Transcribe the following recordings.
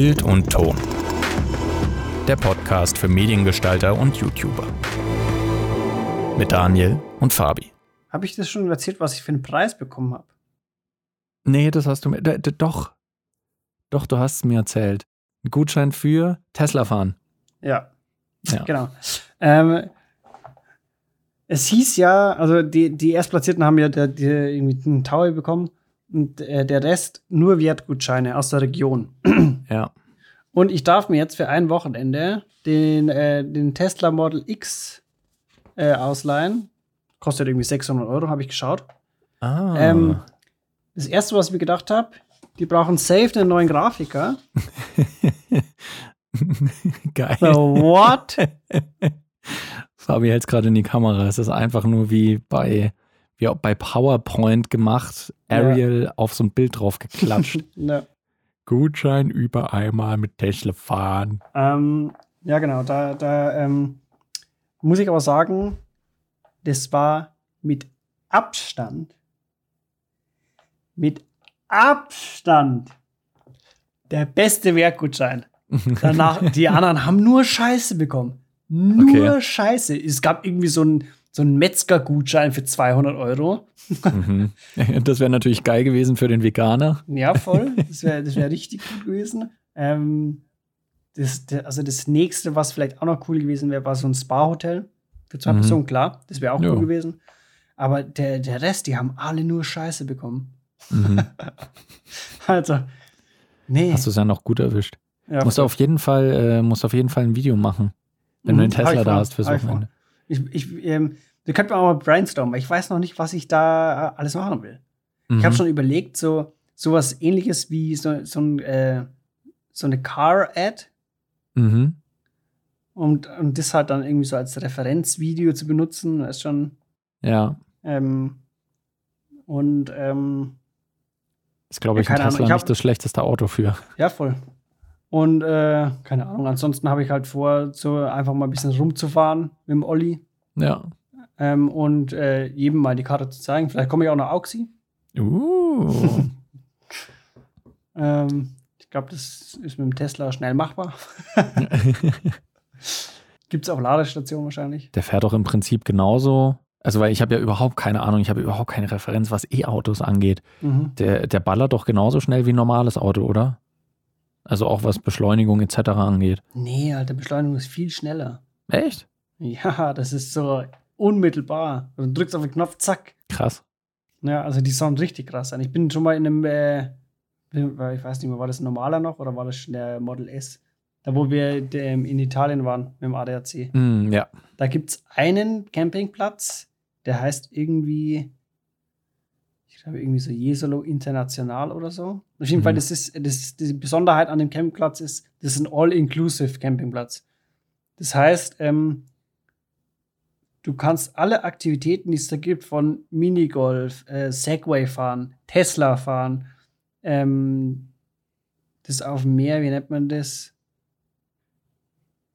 Bild und Ton. Der Podcast für Mediengestalter und YouTuber. Mit Daniel und Fabi. Habe ich das schon erzählt, was ich für einen Preis bekommen habe? Nee, das hast du mir. Doch. Doch, du hast es mir erzählt. Ein Gutschein für Tesla fahren. Ja, Ja. genau. Ähm, es hieß ja, also die, die Erstplatzierten haben ja der, der irgendwie einen Tower bekommen und äh, der Rest nur Wertgutscheine aus der Region. Ja. Und ich darf mir jetzt für ein Wochenende den, äh, den Tesla Model X äh, ausleihen. Kostet irgendwie 600 Euro, habe ich geschaut. Ah. Ähm, das erste, was ich mir gedacht habe, die brauchen safe einen neuen Grafiker. Geil. So, what? Fabi hält es gerade in die Kamera. Es ist einfach nur wie bei, wie auch bei PowerPoint gemacht. Ariel auf so ein Bild drauf geklatscht. ne. Gutschein über einmal mit Tesla fahren. ähm, ja, genau. Da, da ähm, muss ich aber sagen, das war mit Abstand, mit Abstand der beste Werkgutschein. Danach, die anderen haben nur Scheiße bekommen. Nur Okay. Scheiße. Es gab irgendwie so einen so einen Metzger-Gutschein für 200 Euro. Mhm. Das wäre natürlich geil gewesen für den Veganer. Ja, voll. Das wäre das wär richtig gut gewesen. Ähm, das, also das nächste, was vielleicht auch noch cool gewesen wäre, war so ein Spa-Hotel für zwei Mhm. Personen, klar. Das wäre auch Ja. cool gewesen. Aber der, der Rest, die haben alle nur Scheiße bekommen. Mhm. Also, nee. Hast du es ja noch gut erwischt. ja, Musst du auf jeden Fall, äh, musst auf jeden Fall ein Video machen, wenn Mhm, du den hab Tesla da hast fürs. Wochenende. Ich, ich, ähm, wir könnten auch mal brainstormen, weil ich weiß noch nicht, was ich da alles machen will. Ich habe Mhm. schon überlegt, so sowas ähnliches wie so, so, ein, äh, so eine Car-Ad Mhm. und, und das halt dann irgendwie so als Referenzvideo zu benutzen, ist schon. Ja, Ähm, und ähm, ist, glaube Ja, ich, ein keine Ahnung, Tesla ich hab- nicht das schlechteste Auto für. ja, voll. Und äh, keine Ahnung, ansonsten habe ich halt vor, so einfach mal ein bisschen rumzufahren mit dem Olli Ja. Ähm, und äh, jedem mal die Karte zu zeigen. Vielleicht komme ich auch nach Auxi. Uh. Ähm, ich glaube, das ist mit dem Tesla schnell machbar. Gibt es auch Ladestationen wahrscheinlich. Der fährt doch im Prinzip genauso. Also, weil ich habe ja überhaupt keine Ahnung, ich habe überhaupt keine Referenz, was E-Autos angeht. Mhm. Der, der ballert doch genauso schnell wie ein normales Auto, oder? Also auch was Beschleunigung etc. angeht. Nee, Alter, Beschleunigung ist viel schneller. Echt? Ja, das ist so unmittelbar. Du drückst auf den Knopf, zack. Krass. Ja, also die Sound richtig krass an. Ich bin schon mal in einem, äh, ich weiß nicht mehr, war das ein normaler noch oder war das schon der Model S? Da, wo wir ähm, in Italien waren mit dem ADAC. Mm, ja. Da gibt es einen Campingplatz, der heißt irgendwie, ich glaube, irgendwie so Jesolo International oder so. Auf jeden Mhm. Fall, das ist, das, die Besonderheit an dem Campingplatz ist, das ist ein All-Inclusive Campingplatz. Das heißt, ähm, du kannst alle Aktivitäten, die es da gibt, von Minigolf, äh, Segway fahren, Tesla fahren, ähm, das auf dem Meer, wie nennt man das?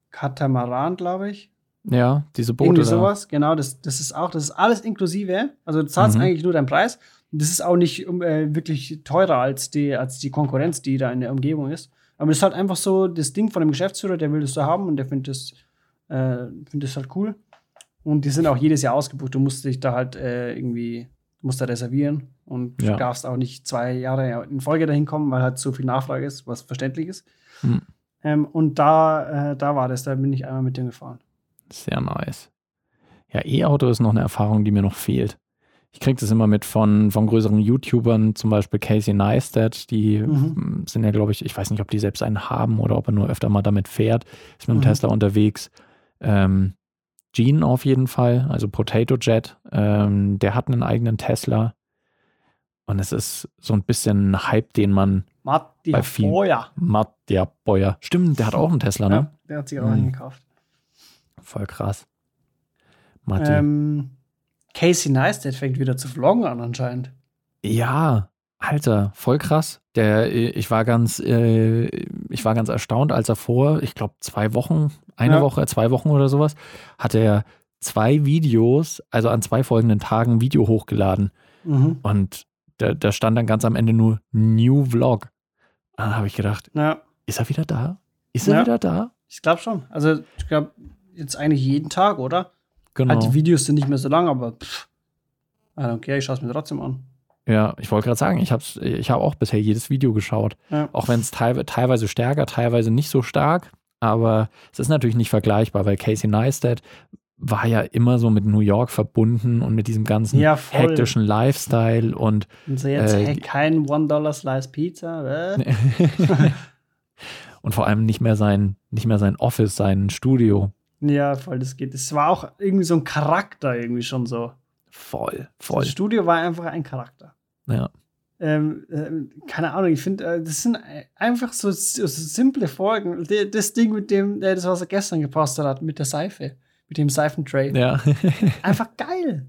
Katamaran, glaube ich. Ja, diese Boote. Irgendwie sowas, genau, das, das ist auch, das ist alles inklusive. Also du zahlst Mhm. eigentlich nur deinen Preis. Und das ist auch nicht äh, wirklich teurer als die, als die Konkurrenz, die da in der Umgebung ist. Aber das ist halt einfach so das Ding von dem Geschäftsführer, der will das so haben und der findet das, äh, findet das halt cool. Und die sind auch jedes Jahr ausgebucht. Du musst dich da halt äh, irgendwie, musst da reservieren und Ja. du darfst auch nicht zwei Jahre in Folge dahin kommen, weil halt so viel Nachfrage ist, was verständlich ist. Hm. Ähm, und da, äh, da war das, da bin ich einmal mit dem gefahren. Sehr nice. Ja, E-Auto ist noch eine Erfahrung, die mir noch fehlt. Ich kriege das immer mit von, von größeren YouTubern, zum Beispiel Casey Neistat. Die Mhm. m, sind ja, glaube ich, ich weiß nicht, ob die selbst einen haben oder ob er nur öfter mal damit fährt. Ist mit dem Mhm. Tesla unterwegs. Ähm, Gene auf jeden Fall, also Potato Jet. Ähm, der hat einen eigenen Tesla. Und es ist so ein bisschen ein Hype, den man Matti Bei vielen- Boya. Matt, der Beuer. Stimmt, der hat auch einen Tesla, ne? Ja, der hat sich auch Mhm. einen gekauft. Voll krass. Matti. Ähm, Casey Neistat fängt wieder zu vloggen an anscheinend. Ja, Alter, voll krass. Der, äh, ich war ganz, äh, ich war ganz erstaunt, als er vor, ich glaube, zwei Wochen, eine Ja. Woche, zwei Wochen oder sowas, hat er zwei Videos, also an zwei folgenden Tagen Video hochgeladen. Mhm. Und da, da stand dann ganz am Ende nur New Vlog. Und Dann habe ich gedacht, Ja, Ist er wieder da? Ist er Ja. wieder da? Ich glaube schon. Also, ich glaube, jetzt eigentlich jeden Tag, oder? Genau. Halt, die Videos sind nicht mehr so lang, aber pff, I don't care, ich schaue es mir trotzdem an. Ja, ich wollte gerade sagen, ich habe ich hab auch bisher jedes Video geschaut. Ja. Auch wenn es teilwe teilweise stärker, teilweise nicht so stark. Aber es ist natürlich nicht vergleichbar, weil Casey Neistat war ja immer so mit New York verbunden und mit diesem ganzen Ja, hektischen Lifestyle und Und so jetzt, Äh, kein One-Dollar-Slice Pizza. Äh? und vor allem nicht mehr sein, nicht mehr sein Office, sein Studio. Ja, voll, das geht. Es war auch irgendwie so ein Charakter, irgendwie schon so. Voll, voll. Das Studio war einfach ein Charakter. Ja. Ähm, ähm, keine Ahnung, ich finde, äh, das sind äh, einfach so, so simple Folgen. Das Ding mit dem, äh, das, was er gestern gepostet hat, mit der Seife, mit dem Seifentray. ja. Einfach geil.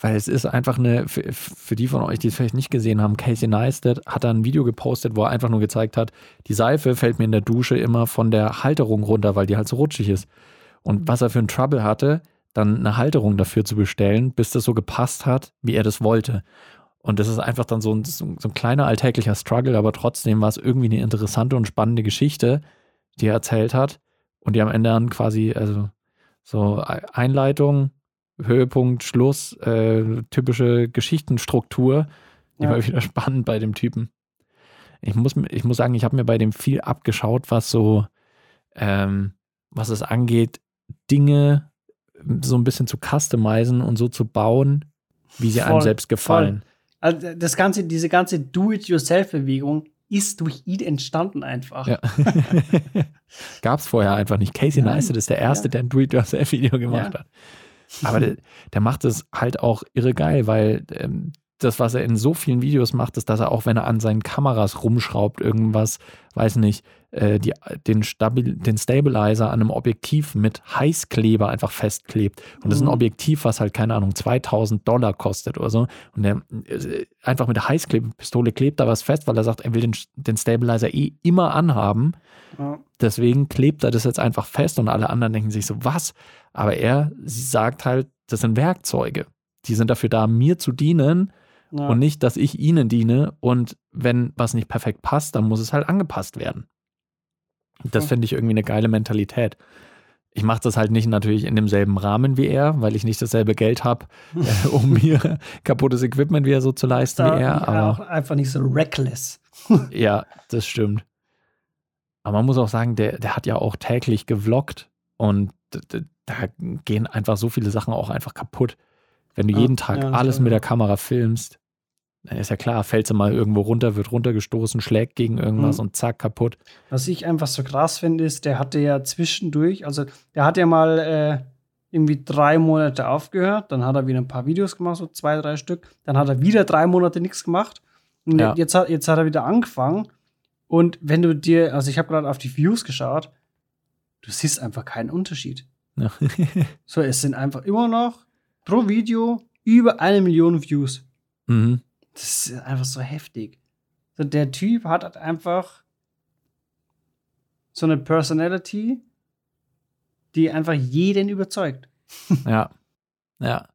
Weil es ist einfach eine, für, für die von euch, die es vielleicht nicht gesehen haben, Casey Neistat hat da ein Video gepostet, wo er einfach nur gezeigt hat, die Seife fällt mir in der Dusche immer von der Halterung runter, weil die halt so rutschig ist. Und was er für ein Trouble hatte, dann eine Halterung dafür zu bestellen, bis das so gepasst hat, wie er das wollte. Und das ist einfach dann so ein, so ein kleiner alltäglicher Struggle, aber trotzdem war es irgendwie eine interessante und spannende Geschichte, die er erzählt hat und die am Ende dann quasi, also so Einleitung, Höhepunkt, Schluss, äh, typische Geschichtenstruktur. Die Ja. war wieder spannend bei dem Typen. Ich muss, ich muss sagen, ich habe mir bei dem viel abgeschaut, was so, ähm, was es angeht, Dinge so ein bisschen zu customizen und so zu bauen, wie sie einem Voll, selbst gefallen. Also das ganze, diese ganze Do-it-yourself-Bewegung ist durch ihn entstanden einfach. Ja. Gab es vorher einfach nicht. Casey Nein. Neistat ist der Erste, Ja. der ein Do-it-yourself-Video gemacht Ja. hat. Aber der, der macht es halt auch irre geil, weil ähm, das, was er in so vielen Videos macht, ist, dass er auch, wenn er an seinen Kameras rumschraubt, irgendwas, weiß nicht, äh, die, den, Stabil, den Stabilizer an einem Objektiv mit Heißkleber einfach festklebt. Und das ist ein Mhm. Objektiv, was halt, keine Ahnung, 2000 Dollar kostet oder so. Und der äh, einfach mit der Heißklebepistole klebt da was fest, weil er sagt, er will den, den Stabilizer eh immer anhaben. Ja. Deswegen klebt er das jetzt einfach fest und alle anderen denken sich so, was? Aber er sagt halt, das sind Werkzeuge. Die sind dafür da, mir zu dienen Ja. und nicht, dass ich ihnen diene. Und wenn was nicht perfekt passt, dann muss es halt angepasst werden. Das Ja. finde ich irgendwie eine geile Mentalität. Ich mache das halt nicht natürlich in demselben Rahmen wie er, weil ich nicht dasselbe Geld habe, äh, um mir kaputtes Equipment wieder so zu leisten da wie er. ja, auch Aber einfach nicht so reckless. ja, das stimmt. Aber man muss auch sagen, der, der hat ja auch täglich gevloggt und da gehen einfach so viele Sachen auch einfach kaputt. Wenn du Ja, jeden Tag ja, alles mit der Kamera filmst, dann ist ja klar, fällst du mal irgendwo runter, wird runtergestoßen, schlägt gegen irgendwas Mhm. und zack, kaputt. Was ich einfach so krass finde, ist, der hatte ja zwischendurch, also der hat ja mal äh, irgendwie drei Monate aufgehört, dann hat er wieder ein paar Videos gemacht, so zwei, drei Stück, dann hat er wieder drei Monate nichts gemacht und Ja. jetzt, hat, jetzt hat er wieder angefangen und wenn du dir, also ich habe gerade auf die Views geschaut, du siehst einfach keinen Unterschied. Ja. So, es sind einfach immer noch pro Video über eine Million Views. mhm. Das ist einfach so heftig. So, der Typ hat halt einfach so eine Personality, die einfach jeden überzeugt. Ja. Ja.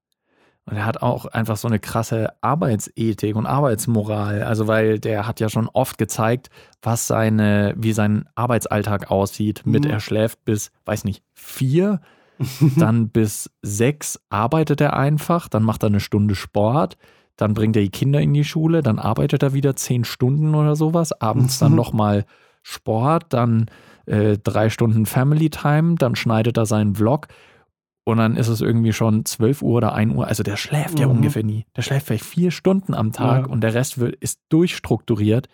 Und er hat auch einfach so eine krasse Arbeitsethik und Arbeitsmoral. Also, weil der hat ja schon oft gezeigt, was seine, wie sein Arbeitsalltag aussieht. Mit Mhm. er schläft bis, weiß nicht, vier, dann bis sechs arbeitet er einfach, dann macht er eine Stunde Sport, dann bringt er die Kinder in die Schule, dann arbeitet er wieder zehn Stunden oder sowas, abends dann Mhm. nochmal Sport, dann äh, drei Stunden Family Time, dann schneidet er seinen Vlog und dann ist es irgendwie schon 12 Uhr oder 1 Uhr. Also der schläft ja Mhm. ungefähr nie. Der schläft vielleicht vier Stunden am Tag Ja. und der Rest wird, ist durchstrukturiert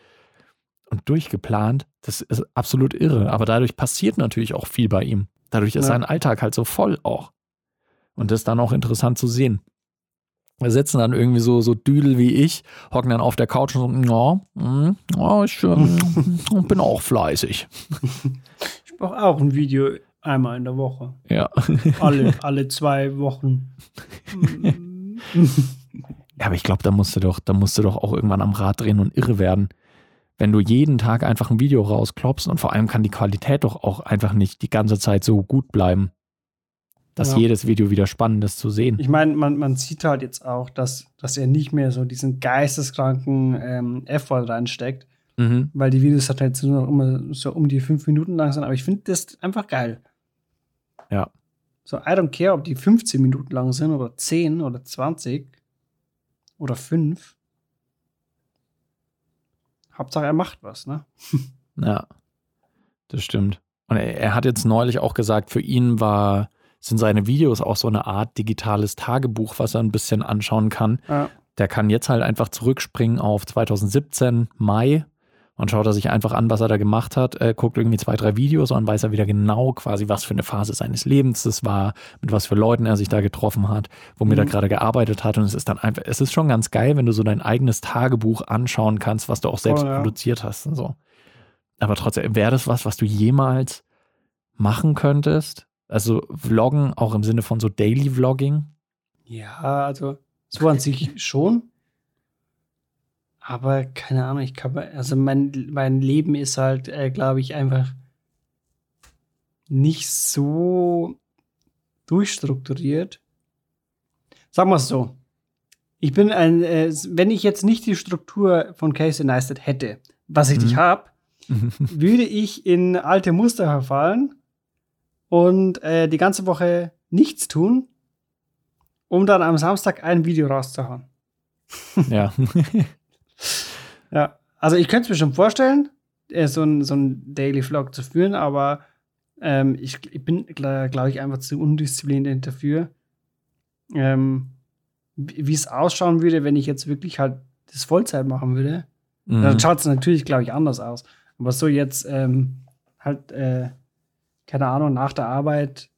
und durchgeplant. Das ist absolut irre. Aber dadurch passiert natürlich auch viel bei ihm. Dadurch ist Ja. sein Alltag halt so voll auch. Und das ist dann auch interessant zu sehen. Wir sitzen dann irgendwie so, so Düdel wie ich, hocken dann auf der Couch und so, ja, mm, ja ich ähm, bin auch fleißig. Ich brauche auch ein Video einmal in der Woche. Ja. Alle, alle zwei Wochen. Ja, aber ich glaube, da musst du doch, da musst du doch auch irgendwann am Rad drehen und irre werden. Wenn du jeden Tag einfach ein Video rausklopfst und vor allem kann die Qualität doch auch einfach nicht die ganze Zeit so gut bleiben, dass Ja. jedes Video wieder spannend ist zu sehen. Ich meine, man, man sieht halt jetzt auch, dass, dass er nicht mehr so diesen geisteskranken ähm, Effort reinsteckt. Mhm. weil die Videos halt jetzt nur noch immer so um die fünf Minuten lang sind. Aber ich finde das einfach geil. Ja. So, I don't care, ob die 15 Minuten lang sind oder 10 oder 20 oder 5. Hauptsache, er macht was, ne? Ja, das stimmt. Und er, er hat jetzt neulich auch gesagt, für ihn war, sind seine Videos auch so eine Art digitales Tagebuch, was er ein bisschen anschauen kann. Ja. Der kann jetzt halt einfach zurückspringen auf 2017, Mai und schaut er sich einfach an, was er da gemacht hat, äh, guckt irgendwie zwei, drei Videos und weiß er wieder genau quasi, was für eine Phase seines Lebens das war, mit was für Leuten er sich da getroffen hat, womit Mhm. er gerade gearbeitet hat. Und es ist dann einfach, es ist schon ganz geil, wenn du so dein eigenes Tagebuch anschauen kannst, was du auch selbst Voll, ja. produziert hast und so. Aber trotzdem, wäre das was, was du jemals machen könntest? Also Vloggen auch im Sinne von so Daily Vlogging? Ja, also so an sich schon. Aber keine Ahnung, ich kann, also mein, mein Leben ist halt, äh, glaube ich, einfach nicht so durchstrukturiert. Sagen wir es so. Ich bin ein, äh, wenn ich jetzt nicht die Struktur von Casey Neistat hätte, was ich Mhm. nicht habe, würde ich in alte Muster verfallen und äh, die ganze Woche nichts tun, um dann am Samstag ein Video rauszuhauen. ja. Ja, also ich könnte es mir schon vorstellen, äh, so ein, so ein Daily Vlog zu führen, aber ähm, ich, ich bin, glaube ich, einfach zu undiszipliniert dafür. Ähm, wie es ausschauen würde, wenn ich jetzt wirklich halt das Vollzeit machen würde. Mhm. Dann schaut es natürlich, glaube ich, anders aus. Aber so jetzt ähm, halt, äh, keine Ahnung, nach der Arbeit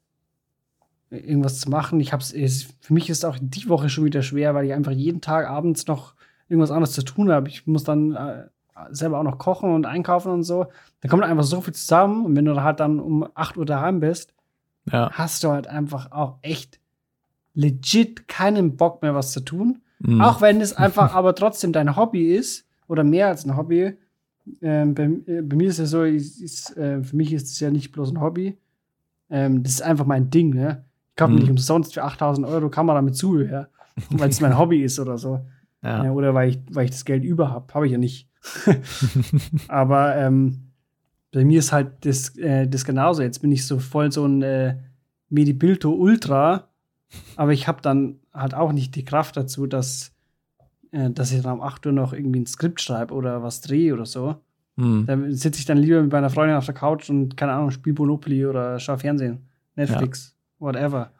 irgendwas zu machen. Ich hab's, es, für mich ist auch die Woche schon wieder schwer, weil ich einfach jeden Tag abends noch irgendwas anderes zu tun habe. Ich muss dann äh, selber auch noch kochen und einkaufen und so. Da kommt einfach so viel zusammen. Und wenn du halt dann um 8 Uhr daheim bist, ja. hast du halt einfach auch echt legit keinen Bock mehr, was zu tun. Mhm. Auch wenn es einfach aber trotzdem dein Hobby ist oder mehr als ein Hobby. Ähm, bei, äh, bei mir ist es so, ist, ist, äh, für mich ist es ja nicht bloß ein Hobby. Ähm, das ist einfach mein Ding. Ne? Ich kaufe Mhm. nicht umsonst für 8000 Euro Kamera mit Zubehör, weil es mein Hobby ist oder so. ja. Ja, oder weil ich, weil ich das Geld über habe. Habe ich ja nicht. aber ähm, bei mir ist halt das, äh, das genauso. Jetzt bin ich so voll so ein äh, Medibilto Ultra, aber ich habe dann halt auch nicht die Kraft dazu, dass, dass ich dann um 8 Uhr noch irgendwie ein Skript schreibe oder was drehe oder so. Mhm. Da sitze ich dann lieber mit meiner Freundin auf der Couch und, keine Ahnung, spiele Monopoly oder schaue Fernsehen, Netflix, whatever.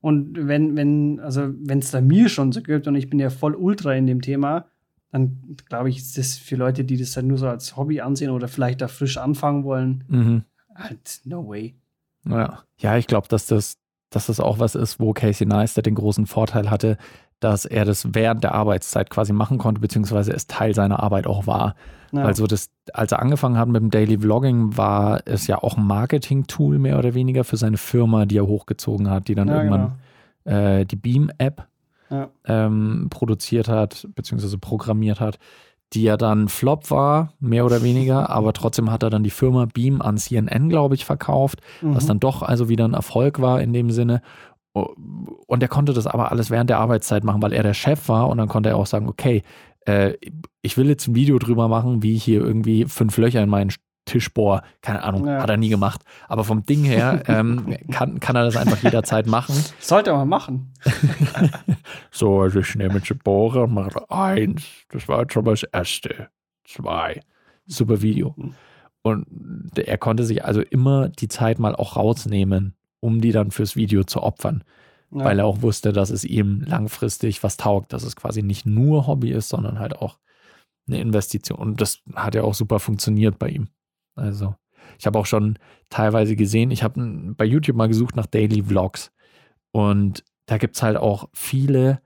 Und wenn, wenn, also wenn es da mir schon so gibt und ich bin ja voll ultra in dem Thema, dann glaube ich, ist das für Leute, die das dann nur so als Hobby ansehen oder vielleicht da frisch anfangen wollen, Mhm. halt no way. Ja, ja ich glaube, dass das, dass das auch was ist, wo Casey Neistat den großen Vorteil hatte, dass er das während der Arbeitszeit quasi machen konnte, beziehungsweise es Teil seiner Arbeit auch war. Ja. Also das, als er angefangen hat mit dem Daily Vlogging, war es ja auch ein Marketing-Tool mehr oder weniger für seine Firma, die er hochgezogen hat, die dann ja, irgendwann äh, die Beam-App Ja. ähm, produziert hat, beziehungsweise programmiert hat, die ja dann Flop war, mehr oder weniger, aber trotzdem hat er dann die Firma Beam an CNN, glaube ich, verkauft, genau. was Mhm. dann doch also wieder ein Erfolg war in dem Sinne. Und er konnte das aber alles während der Arbeitszeit machen, weil er der Chef war und dann konnte er auch sagen, okay, äh, ich will jetzt ein Video drüber machen, wie ich hier irgendwie fünf Löcher in meinen Tisch bohr. Keine Ahnung, Ja. hat er nie gemacht. Aber vom Ding her ähm, kann, kann er das einfach jederzeit machen. Sollte man machen. So, also ich nehme jetzt einen Bohrer und mache eins. Das war jetzt schon mal das erste. Zwei. Super Video. Mhm. Und er konnte sich also immer die Zeit mal auch rausnehmen, um die dann fürs Video zu opfern. Ja. Weil er auch wusste, dass es ihm langfristig was taugt, dass es quasi nicht nur Hobby ist, sondern halt auch eine Investition. Und das hat ja auch super funktioniert bei ihm. Also, ich habe auch schon teilweise gesehen, ich habe bei YouTube mal gesucht nach Daily Vlogs. Und da gibt es halt auch viele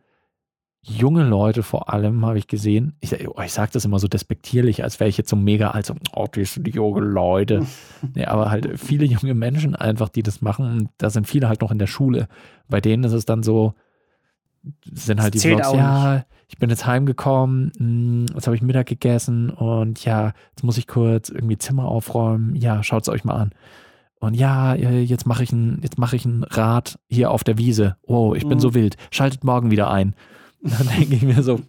junge Leute vor allem, habe ich gesehen. Ich, oh, ich sage das immer so despektierlich, als wäre ich jetzt so mega alt, so, oh, die sind junge Leute. nee, aber halt viele junge Menschen einfach, die das machen. Und da sind viele halt noch in der Schule. Bei denen ist es dann so, sind halt Das die Vlogs, ja, ich bin jetzt heimgekommen, mh, jetzt habe ich Mittag gegessen und ja, jetzt muss ich kurz irgendwie Zimmer aufräumen. Ja, schaut es euch mal an. Und ja, äh, jetzt mache ich ein, jetzt mache ich ein Rad hier auf der Wiese. Oh, ich bin Mhm. so wild. Schaltet morgen wieder ein. Und dann denke ich mir so,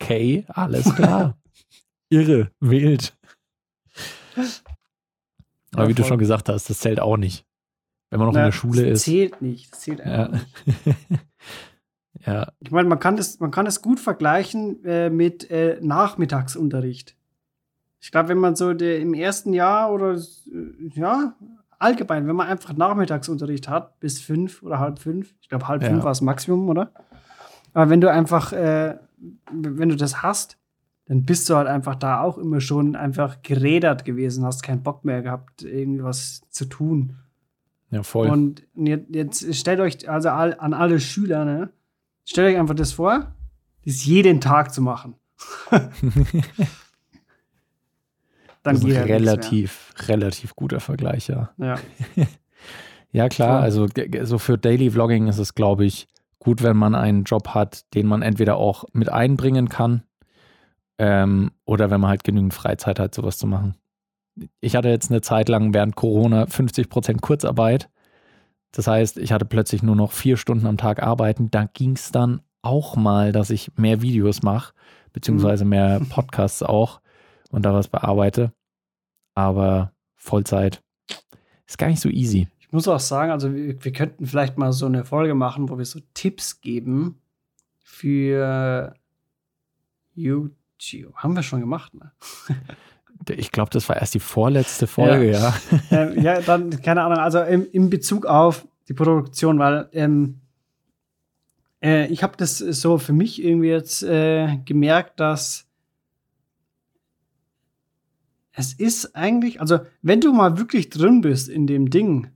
okay, alles klar. Irre, wild. Aber Ja, wie du schon gesagt hast, das zählt auch nicht. Wenn man noch in Ja, der Schule das ist. zählt nicht. Das zählt einfach Ja. nicht. ja, Ich meine, man kann das, man kann das gut vergleichen äh, mit äh, Nachmittagsunterricht. Ich glaube, wenn man so der, im ersten Jahr oder äh, ja, allgemein, wenn man einfach Nachmittagsunterricht hat, bis fünf oder halb fünf, ich glaube, halb Ja. fünf war das Maximum, oder? Aber wenn du einfach, äh, wenn du das hast, dann bist du halt einfach da auch immer schon einfach gerädert gewesen, hast keinen Bock mehr gehabt, irgendwie was zu tun. ja, voll. Und jetzt, jetzt stellt euch, also all, an alle Schüler, ne? Stellt euch einfach das vor, das jeden Tag zu machen. Dann das ist geht ein relativ, relativ guter Vergleich, ja. Ja. Ja, klar, also so für Daily Vlogging ist es, glaube ich, gut, wenn man einen Job hat, den man entweder auch mit einbringen kann ähm, oder wenn man halt genügend Freizeit hat, sowas zu machen. Ich hatte jetzt eine Zeit lang während Corona 50% Kurzarbeit. Das heißt, ich hatte plötzlich nur noch vier Stunden am Tag arbeiten. Da ging es dann auch mal, dass ich mehr Videos mache, beziehungsweise mehr Podcasts auch und da was bearbeite. Aber Vollzeit ist gar nicht so easy. Ich muss auch sagen, also wir, wir könnten vielleicht mal so eine Folge machen, wo wir so Tipps geben für YouTube. Haben wir schon gemacht, ne? Ich glaube, das war erst die vorletzte Folge, ja. ähm, ja, dann, keine Ahnung, also im, in Bezug auf die Produktion, weil ähm, äh, ich habe das so für mich irgendwie jetzt äh, gemerkt, dass es ist eigentlich, also wenn du mal wirklich drin bist in dem Ding,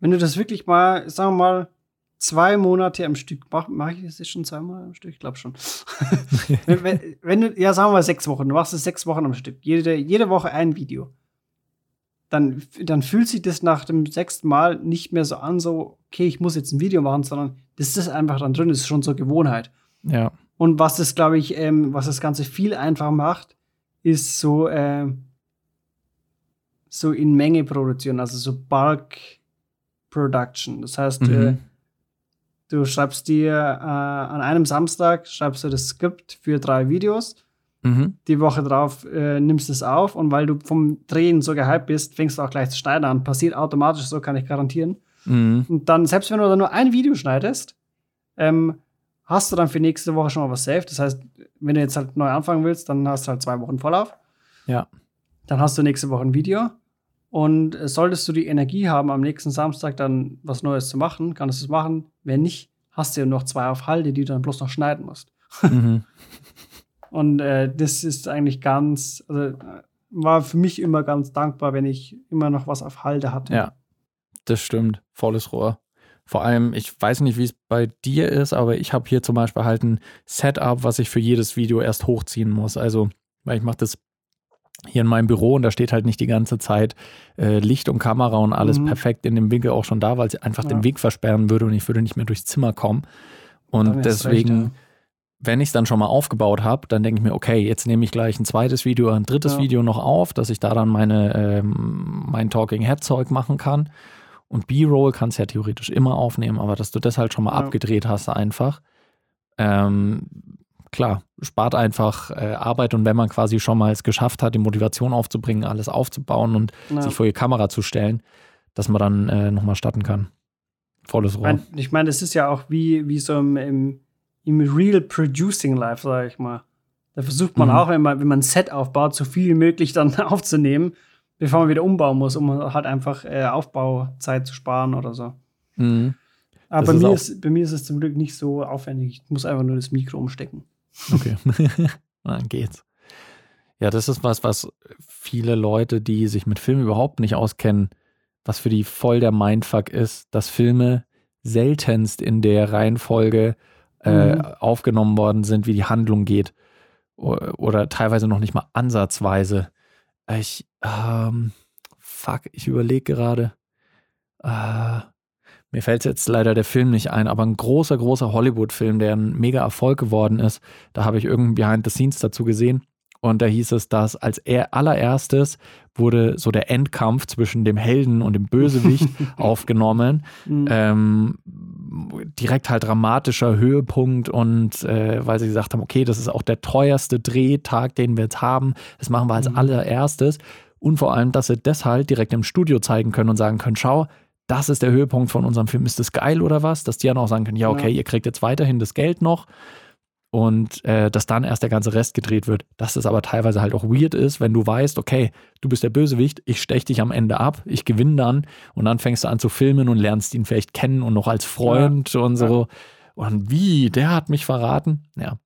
wenn du das wirklich mal, sagen wir mal, zwei Monate am Stück, mach, mach ich das jetzt schon zweimal am Stück? Ich glaube schon. wenn, wenn, wenn du, ja, sagen wir mal sechs Wochen, du machst es sechs Wochen am Stück, jede, jede Woche ein Video, dann, dann fühlt sich das nach dem sechsten Mal nicht mehr so an, so, okay, ich muss jetzt ein Video machen, sondern das ist einfach dann drin, das ist schon so Gewohnheit. Ja, Und was das, glaube ich, ähm, was das Ganze viel einfacher macht, ist so, ähm, so in Menge produzieren, also so Bulk Production. Das heißt, Mhm. äh, du schreibst dir äh, an einem Samstag, schreibst du das Skript für drei Videos, mhm. die Woche drauf äh, nimmst es auf und weil du vom Drehen so gehypt bist, fängst du auch gleich zu schneiden an. Passiert automatisch, so kann ich garantieren. Mhm. Und dann, selbst wenn du da nur ein Video schneidest, ähm, hast du dann für nächste Woche schon mal was safe. Das heißt, wenn du jetzt halt neu anfangen willst, dann hast du halt zwei Wochen Vorlauf. Ja. Dann hast du nächste Woche ein Video. Und äh, solltest du die Energie haben, am nächsten Samstag dann was Neues zu machen, kannst du es machen. Wenn nicht, hast du ja noch zwei auf Halde, die du dann bloß noch schneiden musst. Mhm. Und äh, das ist eigentlich ganz, also äh, war für mich immer ganz dankbar, wenn ich immer noch was auf Halde hatte. Ja, das stimmt. Volles Rohr. Vor allem, ich weiß nicht, wie es bei dir ist, aber ich habe hier zum Beispiel halt ein Setup, was ich für jedes Video erst hochziehen muss. Also, weil ich mache das hier in meinem Büro und da steht halt nicht die ganze Zeit äh, Licht und Kamera und alles Mhm. perfekt in dem Winkel auch schon da, weil es einfach Ja. den Weg versperren würde und ich würde nicht mehr durchs Zimmer kommen. Und erst recht, deswegen, ja. wenn ich es dann schon mal aufgebaut habe, dann denke ich mir, okay, jetzt nehme ich gleich ein zweites Video, ein drittes Ja. Video noch auf, dass ich da dann meine, ähm, mein Talking Head Zeug machen kann. Und B-Roll kannst du ja theoretisch immer aufnehmen, aber dass du das halt schon mal abgedreht hast, einfach. Ähm, klar, spart einfach äh, Arbeit und wenn man quasi schon mal es geschafft hat, die Motivation aufzubringen, alles aufzubauen und Ja. sich vor die Kamera zu stellen, dass man dann äh, nochmal starten kann. Volles Ich Rohr. meine, ich mein, das ist ja auch wie, wie so im, im, im Real Producing Life, sage ich mal. Da versucht man Mhm. auch, wenn man, wenn man ein Set aufbaut, so viel wie möglich dann aufzunehmen, bevor man wieder umbauen muss, um halt einfach äh, Aufbauzeit zu sparen oder so. Mhm. Aber bei mir, ist, bei mir ist es zum Glück nicht so aufwendig. Ich muss einfach nur das Mikro umstecken. Okay. Dann geht's. Ja, das ist was, was viele Leute, die sich mit Film überhaupt nicht auskennen, was für die voll der Mindfuck ist, dass Filme seltenst in der Reihenfolge äh, Mhm. aufgenommen worden sind, wie die Handlung geht. O- Oder teilweise noch nicht mal ansatzweise. Ich, ähm, fuck, ich überlege gerade. Äh, mir fällt jetzt leider der Film nicht ein, aber ein großer, großer Hollywood-Film, der ein mega Erfolg geworden ist. Da habe ich irgendein Behind the Scenes dazu gesehen. Und da hieß es, dass als er allererstes wurde so der Endkampf zwischen dem Helden und dem Bösewicht aufgenommen. Mhm. Ähm, direkt halt dramatischer Höhepunkt und äh, weil sie gesagt haben, okay, das ist auch der teuerste Drehtag, den wir jetzt haben. Das machen wir als Mhm. allererstes. Und vor allem, dass sie das halt direkt im Studio zeigen können und sagen können, schau, das ist der Höhepunkt von unserem Film. Ist das geil oder was? Dass die dann auch sagen können, ja, okay, Ja. ihr kriegt jetzt weiterhin das Geld noch und äh, dass dann erst der ganze Rest gedreht wird. Dass es aber teilweise halt auch weird ist, wenn du weißt, okay, du bist der Bösewicht, ich stech dich am Ende ab, ich gewinne dann und dann fängst du an zu filmen und lernst ihn vielleicht kennen und noch als Freund und so. Und wie, der hat mich verraten? Ja.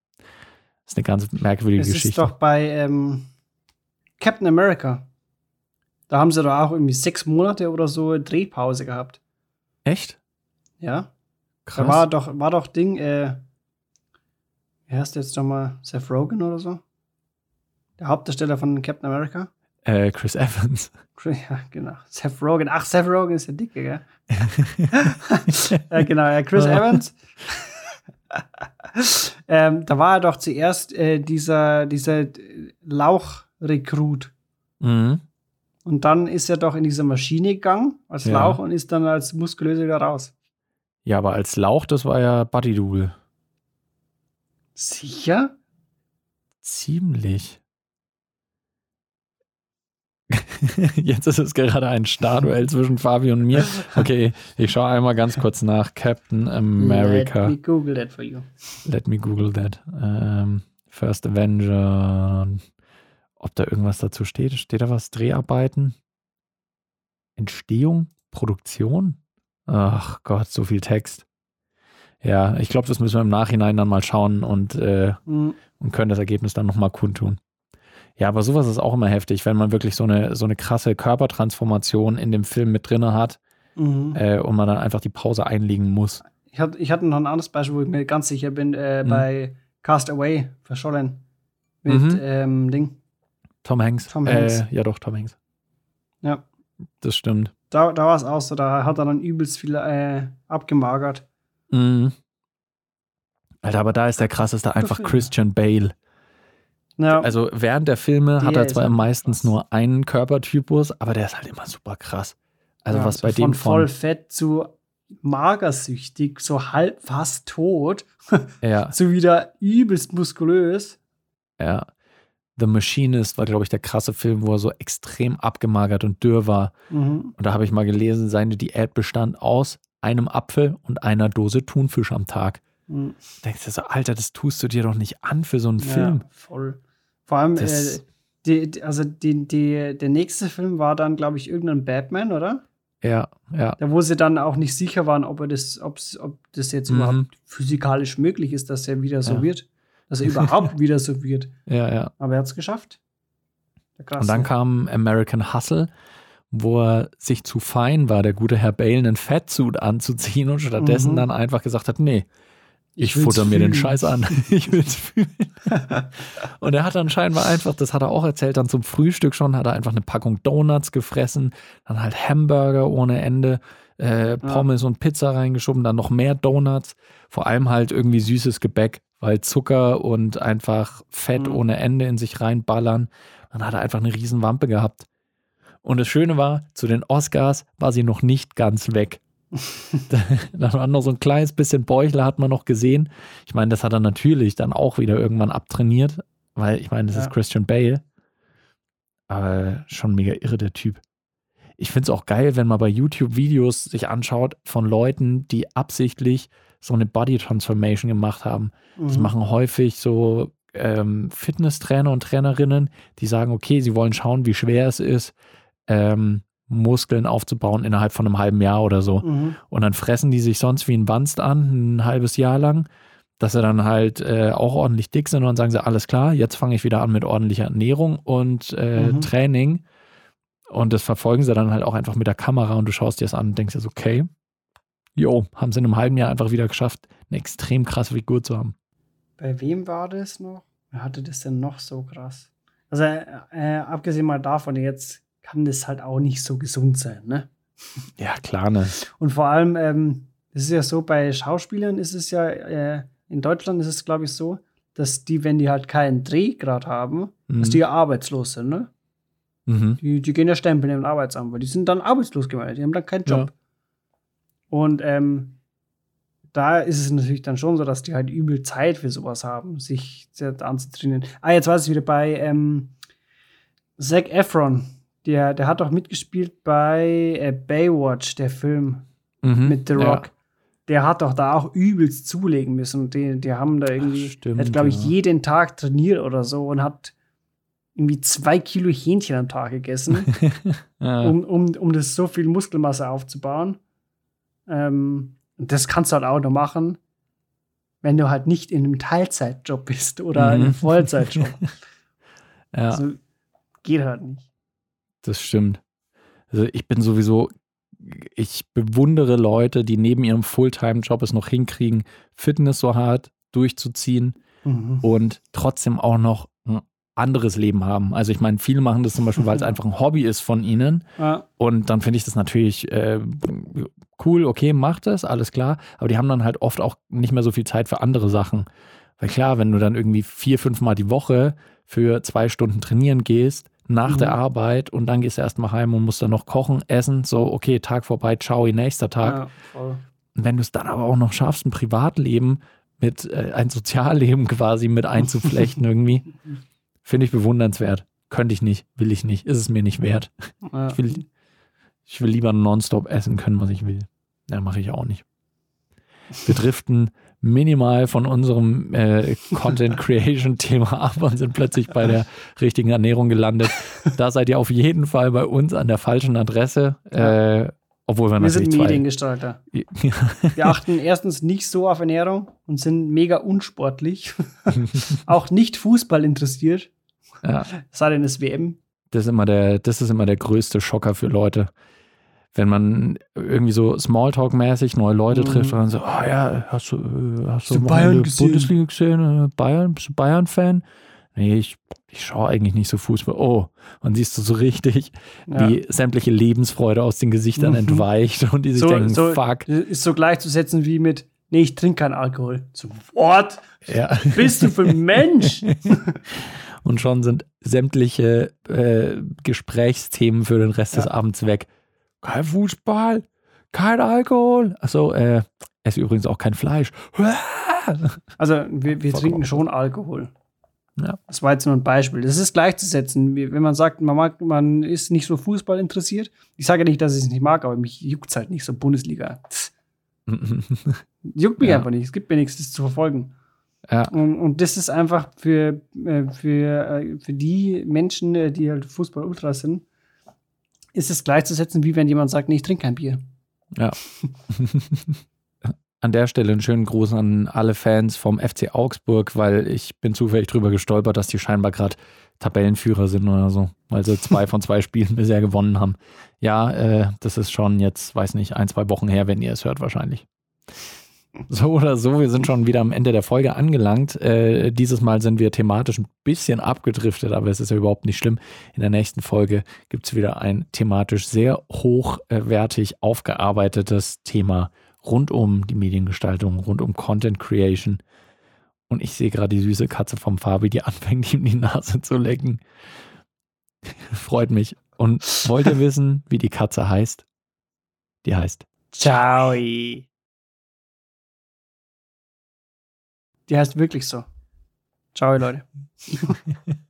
ist eine ganz merkwürdige Es ist Geschichte. doch bei ähm, Captain America. Da haben sie doch auch irgendwie sechs Monate oder so Drehpause gehabt. Echt? Ja. Krass. Da war doch, war doch Ding, äh, wie heißt der jetzt nochmal? Seth Rogen oder so? Der Hauptdarsteller von Captain America? äh, Chris Evans. Ja, genau. Seth Rogen. Ach, Seth Rogen ist der Dicke, gell? ja, genau, ja, Chris Evans. ähm, da war er doch zuerst äh, dieser, dieser Lauchrekrut. Mhm. Und dann ist er doch in diese Maschine gegangen als Ja. Lauch und ist dann als Muskulöse wieder raus. Ja, aber als Lauch, das war ja Buddy Double. Sicher? Ziemlich. Jetzt ist es gerade ein Starduell zwischen Fabi und mir. Okay, ich schaue einmal ganz kurz nach. Captain America. Let me Google that for you. Let me Google that. Ähm, First Avenger. Ob da irgendwas dazu steht? Steht da was? Dreharbeiten? Entstehung? Produktion? Ach Gott, so viel Text. Ja, ich glaube, das müssen wir im Nachhinein dann mal schauen und, äh, Hm, und können das Ergebnis dann nochmal kundtun. Ja, aber sowas ist auch immer heftig, wenn man wirklich so eine, so eine krasse Körpertransformation in dem Film mit drin hat mhm. äh, und man dann einfach die Pause einlegen muss. Ich, hatte, ich hatte noch ein anderes Beispiel, wo ich mir ganz sicher bin, äh, Mhm. bei Cast Away verschollen. Mit Mhm. ähm, Ding. Tom Hanks. Tom Hanks. Äh, ja, doch, Tom Hanks. Ja. Das stimmt. Da, da war es auch so, da hat er dann übelst viel äh, abgemagert. Mhm. Alter, aber da ist der krasseste einfach Film. Christian Bale. Ja, Also während der Filme hat Der er zwar ist meistens krass. nur einen Körpertypus, aber der ist halt immer super krass. Also ja, was so bei von dem voll von, fett zu magersüchtig, so halb fast tot, ja, zu wieder übelst muskulös. ja. The Machinist war, glaube ich, der krasse Film, wo er so extrem abgemagert und dürr war. Mhm. Und da habe ich mal gelesen, seine Diät bestand aus einem Apfel und einer Dose Thunfisch am Tag. Mhm. Denkst du so, Alter, das tust du dir doch nicht an für so einen Film. Ja, voll. Vor allem, äh, Das- die, die, also die, die, der nächste Film war dann, glaube ich, irgendein Batman, oder? Ja, ja. Da wo sie dann auch nicht sicher waren, ob er das, ob das jetzt Mhm. überhaupt physikalisch möglich ist, dass er wieder so Ja. wird. Dass er überhaupt wieder so wird. Ja, ja. Aber er hat es geschafft. Und dann kam American Hustle, wo er sich zu fein war, der gute Herr Bale, einen Fettsuit anzuziehen und stattdessen Mhm. dann einfach gesagt hat, nee, ich, will's futter mir den. Scheiß an. ich will's fühlen. und er hat dann scheinbar einfach, das hat er auch erzählt, dann zum Frühstück schon, hat er einfach eine Packung Donuts gefressen, dann halt Hamburger ohne Ende, äh, Pommes und Pizza reingeschoben, dann noch mehr Donuts, vor allem halt irgendwie süßes Gebäck, weil Zucker und einfach Fett Mhm. ohne Ende in sich reinballern. Dann hat er einfach eine riesen Wampe gehabt. Und das Schöne war, zu den Oscars war sie noch nicht ganz weg. da war noch so ein kleines bisschen Bäuchler, hat man noch gesehen. Ich meine, das hat er natürlich dann auch wieder irgendwann abtrainiert, weil ich meine, das Ja. ist Christian Bale. Aber schon mega irre, der Typ. Ich finde es auch geil, wenn man bei YouTube Videos sich anschaut von Leuten, die absichtlich so eine Body Transformation gemacht haben. Das Mhm. machen häufig so ähm, Fitnesstrainer und Trainerinnen, die sagen, okay, sie wollen schauen, wie schwer es ist, ähm, Muskeln aufzubauen innerhalb von einem halben Jahr oder so. Mhm. Und dann fressen die sich sonst wie ein Wanst an, ein halbes Jahr lang, dass sie dann halt äh, auch ordentlich dick sind und dann sagen sie, alles klar, jetzt fange ich wieder an mit ordentlicher Ernährung und äh, Mhm. Training. Und das verfolgen sie dann halt auch einfach mit der Kamera und du schaust dir das an und denkst dir okay, jo, haben sie in einem halben Jahr einfach wieder geschafft, eine extrem krasse Figur zu haben. Bei wem war das noch? Wer hatte das denn noch so krass? Also, äh, abgesehen mal davon, jetzt kann das halt auch nicht so gesund sein, ne? Ja, klar, ne? Und vor allem, ähm, das ist ja so, bei Schauspielern ist es ja, äh, in Deutschland ist es, glaube ich, so, dass die, wenn die halt keinen Dreh gerade haben, dass Mhm. die ja arbeitslos sind, ne? Mhm. Die, die gehen ja stempeln im Arbeitsamt, weil die sind dann arbeitslos gemeldet, die haben dann keinen Job. Und ähm, da ist es natürlich dann schon so, dass die halt übel Zeit für sowas haben, sich anzutrainieren. Ah, jetzt weiß ich wieder bei ähm, Zac Efron. Der, der hat doch mitgespielt bei äh, Baywatch, der Film Mhm. mit The Ja. Rock. Der hat doch da auch übelst zulegen müssen. Die, die haben da irgendwie, Ach, stimmt, hat, glaube ich, ja. jeden Tag trainiert oder so und hat irgendwie zwei Kilo Hähnchen am Tag gegessen Ja. um, um, um das so viel Muskelmasse aufzubauen. Ähm, das kannst du halt auch nur machen, wenn du halt nicht in einem Teilzeitjob bist oder in Mhm. einem Vollzeitjob. ja. Also geht halt nicht. Das stimmt. Also ich bin sowieso, ich bewundere Leute, die neben ihrem Fulltime-Job es noch hinkriegen, Fitness so hart durchzuziehen und trotzdem auch noch anderes Leben haben. Also ich meine, viele machen das zum Beispiel, weil es einfach ein Hobby ist von ihnen. Ja, Und dann finde ich das natürlich äh, cool, okay, macht das, alles klar. Aber die haben dann halt oft auch nicht mehr so viel Zeit für andere Sachen. Weil klar, wenn du dann irgendwie vier, fünf Mal die Woche für zwei Stunden trainieren gehst, nach Mhm. der Arbeit und dann gehst du erstmal heim und musst dann noch kochen, essen, so, okay, Tag vorbei, ciao, nächster Tag. ja, wenn du es dann aber auch noch schaffst, ein Privatleben mit, äh, ein Sozialleben quasi mit einzuflechten irgendwie, finde ich bewundernswert. Könnte ich nicht, will ich nicht, ist es mir nicht wert. Ja. Ich will, ich will lieber nonstop essen können, was ich will. Ja, mache ich auch nicht. Wir driften minimal von unserem äh, Content Creation Thema ab und sind plötzlich bei der richtigen Ernährung gelandet. Da seid ihr auf jeden Fall bei uns an der falschen Adresse. Äh, obwohl wir, Wir sind. Mediengestalter. Wir achten erstens nicht so auf Ernährung und sind mega unsportlich. auch nicht Fußball interessiert. Ja, Sei denn es WM. das ist immer der, das ist immer der größte Schocker für Leute. Wenn man irgendwie so Smalltalk-mäßig neue Leute Mhm. trifft und dann so, oh ja, hast du, äh, hast du, Bayern gesehen? Bundesliga gesehen? Äh, Bayern? Bist du Bayern-Fan? Nee, ich, ich schaue eigentlich nicht so Fußball. Oh, und siehst du so richtig, Ja. wie sämtliche Lebensfreude aus den Gesichtern Mhm. entweicht und die sich So, denken, so, fuck. Ist so gleichzusetzen wie mit, nee, ich trinke keinen Alkohol. So, what? Ja. Bist du für ein Mensch? Und schon sind sämtliche äh, Gesprächsthemen für den Rest des Ja. Abends weg. Kein Fußball, kein Alkohol. Achso, äh, esse übrigens auch kein Fleisch. Also, wir, wir trinken schon Alkohol. Ja. Das war jetzt nur ein Beispiel. Das ist gleichzusetzen. Wenn man sagt, man, mag, man ist nicht so Fußball interessiert. Ich sage ja nicht, dass ich es nicht mag, aber mich juckt es halt nicht so Bundesliga. Juckt mich Ja. einfach nicht. Es gibt mir nichts, das zu verfolgen. Ja, Und, und das ist einfach für, äh, für, äh, für die Menschen, äh, die halt Fußball-Ultras sind, ist es gleichzusetzen, wie wenn jemand sagt, nee, ich trinke kein Bier. ja. An der Stelle einen schönen Gruß an alle Fans vom FC Augsburg, weil ich bin zufällig drüber gestolpert, dass die scheinbar gerade Tabellenführer sind oder so, weil sie zwei von zwei Spielen bisher gewonnen haben. Ja, äh, das ist schon jetzt, weiß nicht, ein, zwei Wochen her, wenn ihr es hört wahrscheinlich. So oder so, wir sind schon wieder am Ende der Folge angelangt. Äh, dieses Mal sind wir thematisch ein bisschen abgedriftet, aber es ist ja überhaupt nicht schlimm. In der nächsten Folge gibt es wieder ein thematisch sehr hochwertig aufgearbeitetes Thema rund um die Mediengestaltung, rund um Content Creation. Und ich sehe gerade die süße Katze vom Fabi, die anfängt, ihm die Nase zu lecken. Freut mich. Und wollt ihr wissen, wie die Katze heißt? Die heißt Ciao. Die heißt wirklich so. Ciao, Leute.